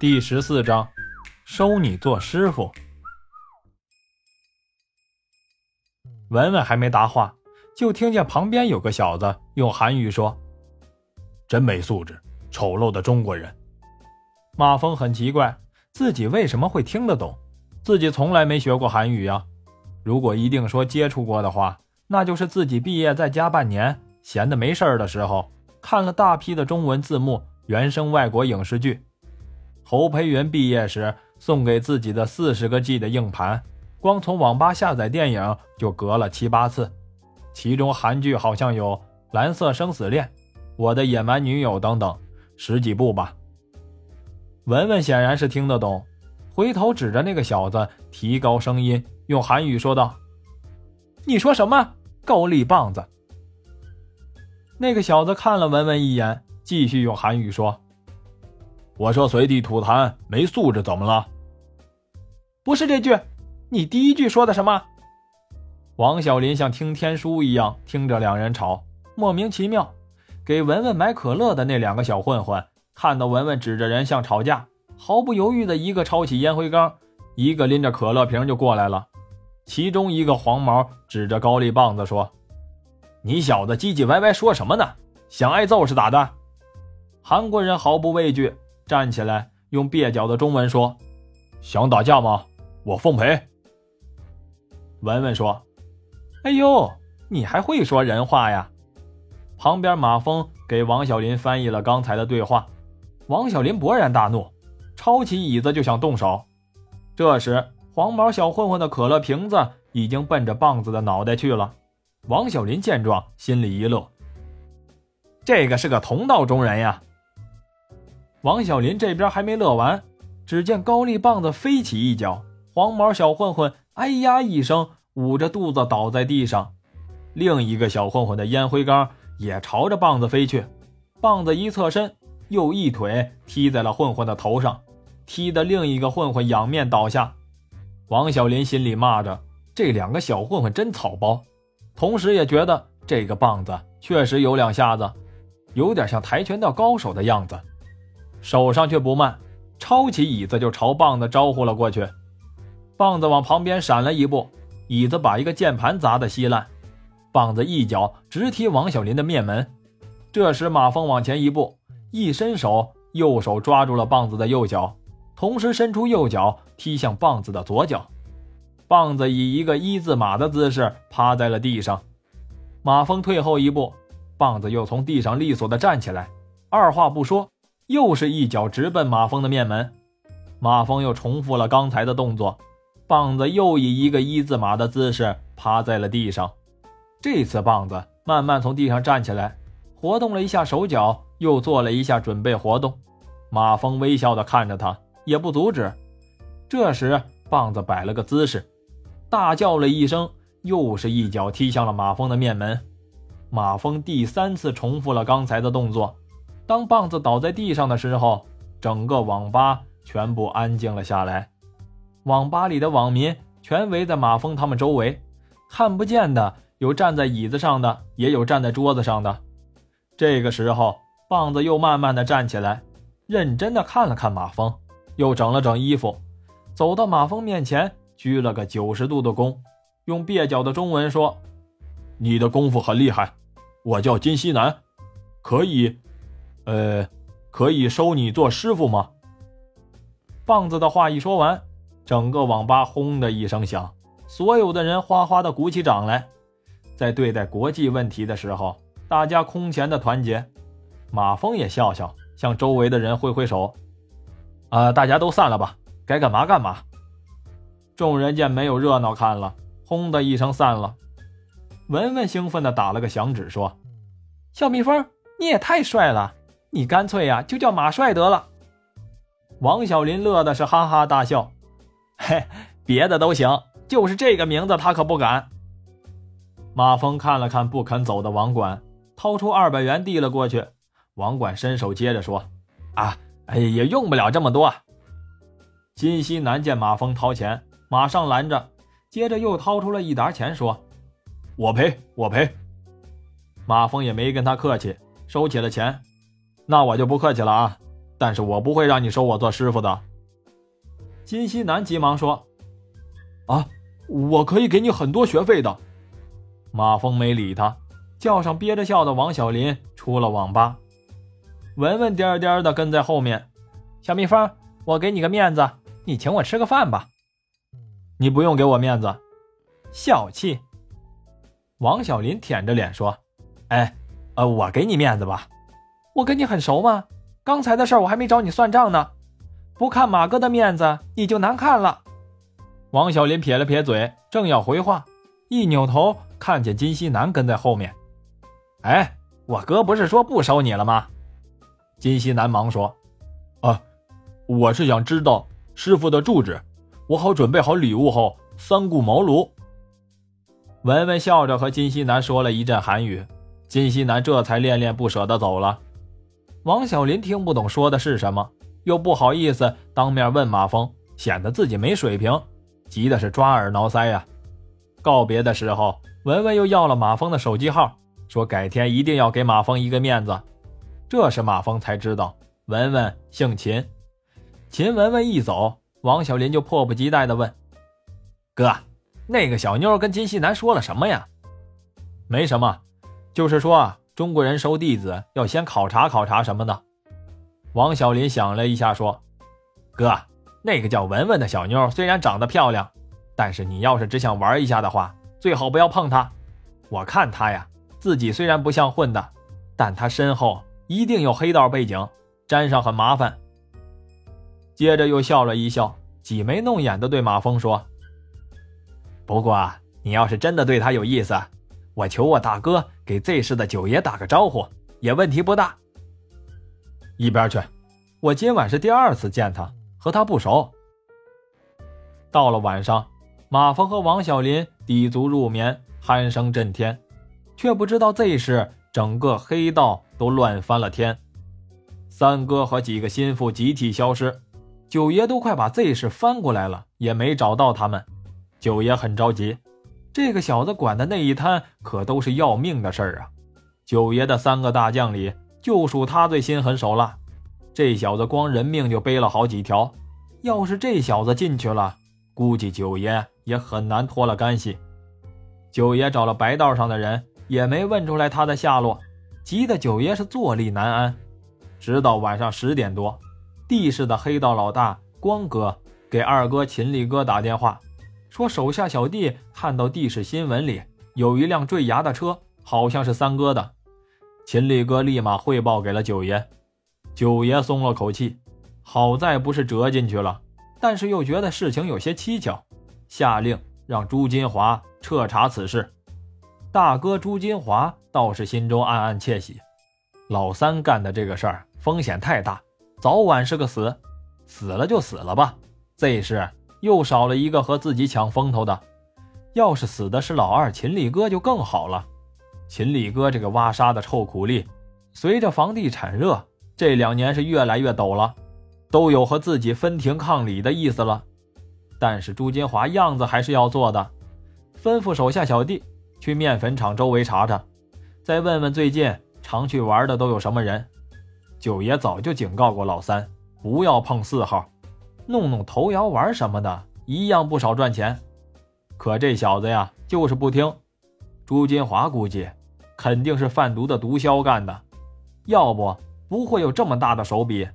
第十四章，收你做师傅。文文还没答话，就听见旁边有个小子用韩语说：“真没素质，丑陋的中国人。”马峰很奇怪，自己为什么会听得懂？自己从来没学过韩语呀。如果一定说接触过的话，那就是自己毕业在家半年，闲的没事儿的时候，看了大批的中文字幕原声外国影视剧。侯培云毕业时送给自己的四十个 G 的硬盘，光从网吧下载电影就隔了七八次，其中韩剧好像有《蓝色生死恋》《我的野蛮女友》等等十几部吧。文文显然是听得懂，回头指着那个小子，提高声音用韩语说道：“你说什么？高丽棒子？”那个小子看了文文一眼，继续用韩语说。我说随地吐痰没素质怎么了？不是这句，你第一句说的什么？王小林像听天书一样听着两人吵，莫名其妙。给文文买可乐的那两个小混混看到文文指着人像吵架，毫不犹豫的一个抄起烟灰缸，一个拎着可乐瓶就过来了。其中一个黄毛指着高丽棒子说：“你小子唧唧歪歪说什么呢？想挨揍是咋的？”韩国人毫不畏惧。站起来，用蹩脚的中文说：“想打架吗？我奉陪。”文文说：“哎呦，你还会说人话呀？”旁边马峰给王小林翻译了刚才的对话。王小林勃然大怒，抄起椅子就想动手。这时，黄毛小混混的可乐瓶子已经奔着棒子的脑袋去了。王小林见状，心里一乐：“这个是个同道中人呀。”王小林这边还没乐完，只见高丽棒子飞起一脚，黄毛小混混哎呀一声，捂着肚子倒在地上。另一个小混混的烟灰缸也朝着棒子飞去，棒子一侧身，又一腿踢在了混混的头上，踢得另一个混混仰面倒下。王小林心里骂着：“这两个小混混真草包。”同时也觉得这个棒子确实有两下子，有点像跆拳道高手的样子。手上却不慢，抄起椅子就朝棒子招呼了过去。棒子往旁边闪了一步，椅子把一个键盘砸得稀烂。棒子一脚直踢王小林的面门。这时马峰往前一步，一伸手，右手抓住了棒子的右脚，同时伸出右脚踢向棒子的左脚。棒子以一个一字马的姿势趴在了地上。马峰退后一步，棒子又从地上利索地站起来，二话不说。又是一脚直奔马蜂的面门，马蜂又重复了刚才的动作，棒子又以一个一字马的姿势趴在了地上。这次棒子慢慢从地上站起来，活动了一下手脚，又做了一下准备活动。马蜂微笑地看着他，也不阻止。这时棒子摆了个姿势，大叫了一声，又是一脚踢向了马蜂的面门。马蜂第三次重复了刚才的动作。当棒子倒在地上的时候，整个网吧全部安静了下来。网吧里的网民全围在马蜂他们周围，看不见的有站在椅子上的，也有站在桌子上的。这个时候，棒子又慢慢的站起来，认真的看了看马蜂，又整了整衣服，走到马蜂面前，鞠了个九十度的躬，用蹩脚的中文说：“你的功夫很厉害，我叫金西南，可以。”呃，可以收你做师傅吗？棒子的话一说完，整个网吧轰的一声响，所有的人哗哗的鼓起掌来。在对待国际问题的时候，大家空前的团结。马峰也笑笑，向周围的人挥挥手：“啊，大家都散了吧，该干嘛干嘛。”众人见没有热闹看了，轰的一声散了。文文兴奋的打了个响指，说：“小蜜蜂，你也太帅了！”你干脆呀，就叫马帅得了。王小林乐的是哈哈大笑，嘿，别的都行，就是这个名字他可不敢。马峰看了看不肯走的网管，掏出二百元递了过去。网管伸手接着说：“啊，哎，也用不了这么多。”金西南见马峰掏钱，马上拦着，接着又掏出了一沓钱，说：“我赔，我赔。”马峰也没跟他客气，收起了钱。那我就不客气了啊！但是我不会让你收我做师傅的。金西南急忙说：“啊，我可以给你很多学费的。”马峰没理他，叫上憋着笑的王小林出了网吧。文文颠颠的跟在后面。小蜜蜂，我给你个面子，你请我吃个饭吧。你不用给我面子，小气。王小林舔着脸说：“哎，呃，我给你面子吧。我跟你很熟吗？刚才的事儿我还没找你算账呢。不看马哥的面子，你就难看了。”王小林撇了撇嘴，正要回话，一扭头看见金西南跟在后面。哎，我哥不是说不收你了吗？金西南忙说：“啊。”我是想知道师傅的住址，我好准备好礼物后三顾茅庐。文文笑着和金西南说了一阵韩语，金西南这才恋恋不舍地走了。王小林听不懂说的是什么，又不好意思当面问马峰，显得自己没水平，急的是抓耳挠腮呀。告别的时候，文文又要了马峰的手机号，说改天一定要给马峰一个面子。这时马峰才知道文文姓秦。秦文文一走，王小林就迫不及待地问：“哥，那个小妞跟金西南说了什么呀？”“没什么，就是说中国人收弟子要先考察考察什么的。”王小林想了一下，说：“哥，那个叫文文的小妞虽然长得漂亮，但是你要是只想玩一下的话，最好不要碰她。我看她呀，自己虽然不像混的，但她身后一定有黑道背景，沾上很麻烦。”接着又笑了一笑，挤眉弄眼的对马峰说：“不过你要是真的对他有意思，我求我大哥给 Z 市的九爷打个招呼，也问题不大。”一边去，我今晚是第二次见他，和他不熟。到了晚上，马峰和王小林抵足入眠，鼾声震天，却不知道 Z 市整个黑道都乱翻了天，三哥和几个心腹集体消失。九爷都快把 Z 市翻过来了，也没找到他们。九爷很着急，这个小子管的那一摊可都是要命的事儿啊！九爷的三个大将里，就属他最心狠手辣。这小子光人命就背了好几条，要是这小子进去了，估计九爷也很难脱了干系。九爷找了白道上的人，也没问出来他的下落，急得九爷是坐立难安。直到晚上十点多。地市的黑道老大光哥给二哥秦力哥打电话，说手下小弟看到地市新闻里有一辆坠崖的车，好像是三哥的。秦力哥立马汇报给了九爷，九爷松了口气，好在不是折进去了，但是又觉得事情有些蹊跷，下令让朱金华彻查此事。大哥朱金华倒是心中暗暗窃喜，老三干的这个事儿风险太大。早晚是个死，死了就死了吧。这事又少了一个和自己抢风头的。要是死的是老二秦力哥就更好了。秦力哥这个挖沙的臭苦力，随着房地产热，这两年是越来越陡了，都有和自己分庭抗礼的意思了。但是朱金华样子还是要做的，吩咐手下小弟去面粉厂周围查查，再问问最近常去玩的都有什么人。九爷早就警告过老三，不要碰四号，弄弄头摇丸什么的，一样不少赚钱。可这小子呀，就是不听。朱金华估计，肯定是贩毒的毒枭干的，要不不会有这么大的手笔。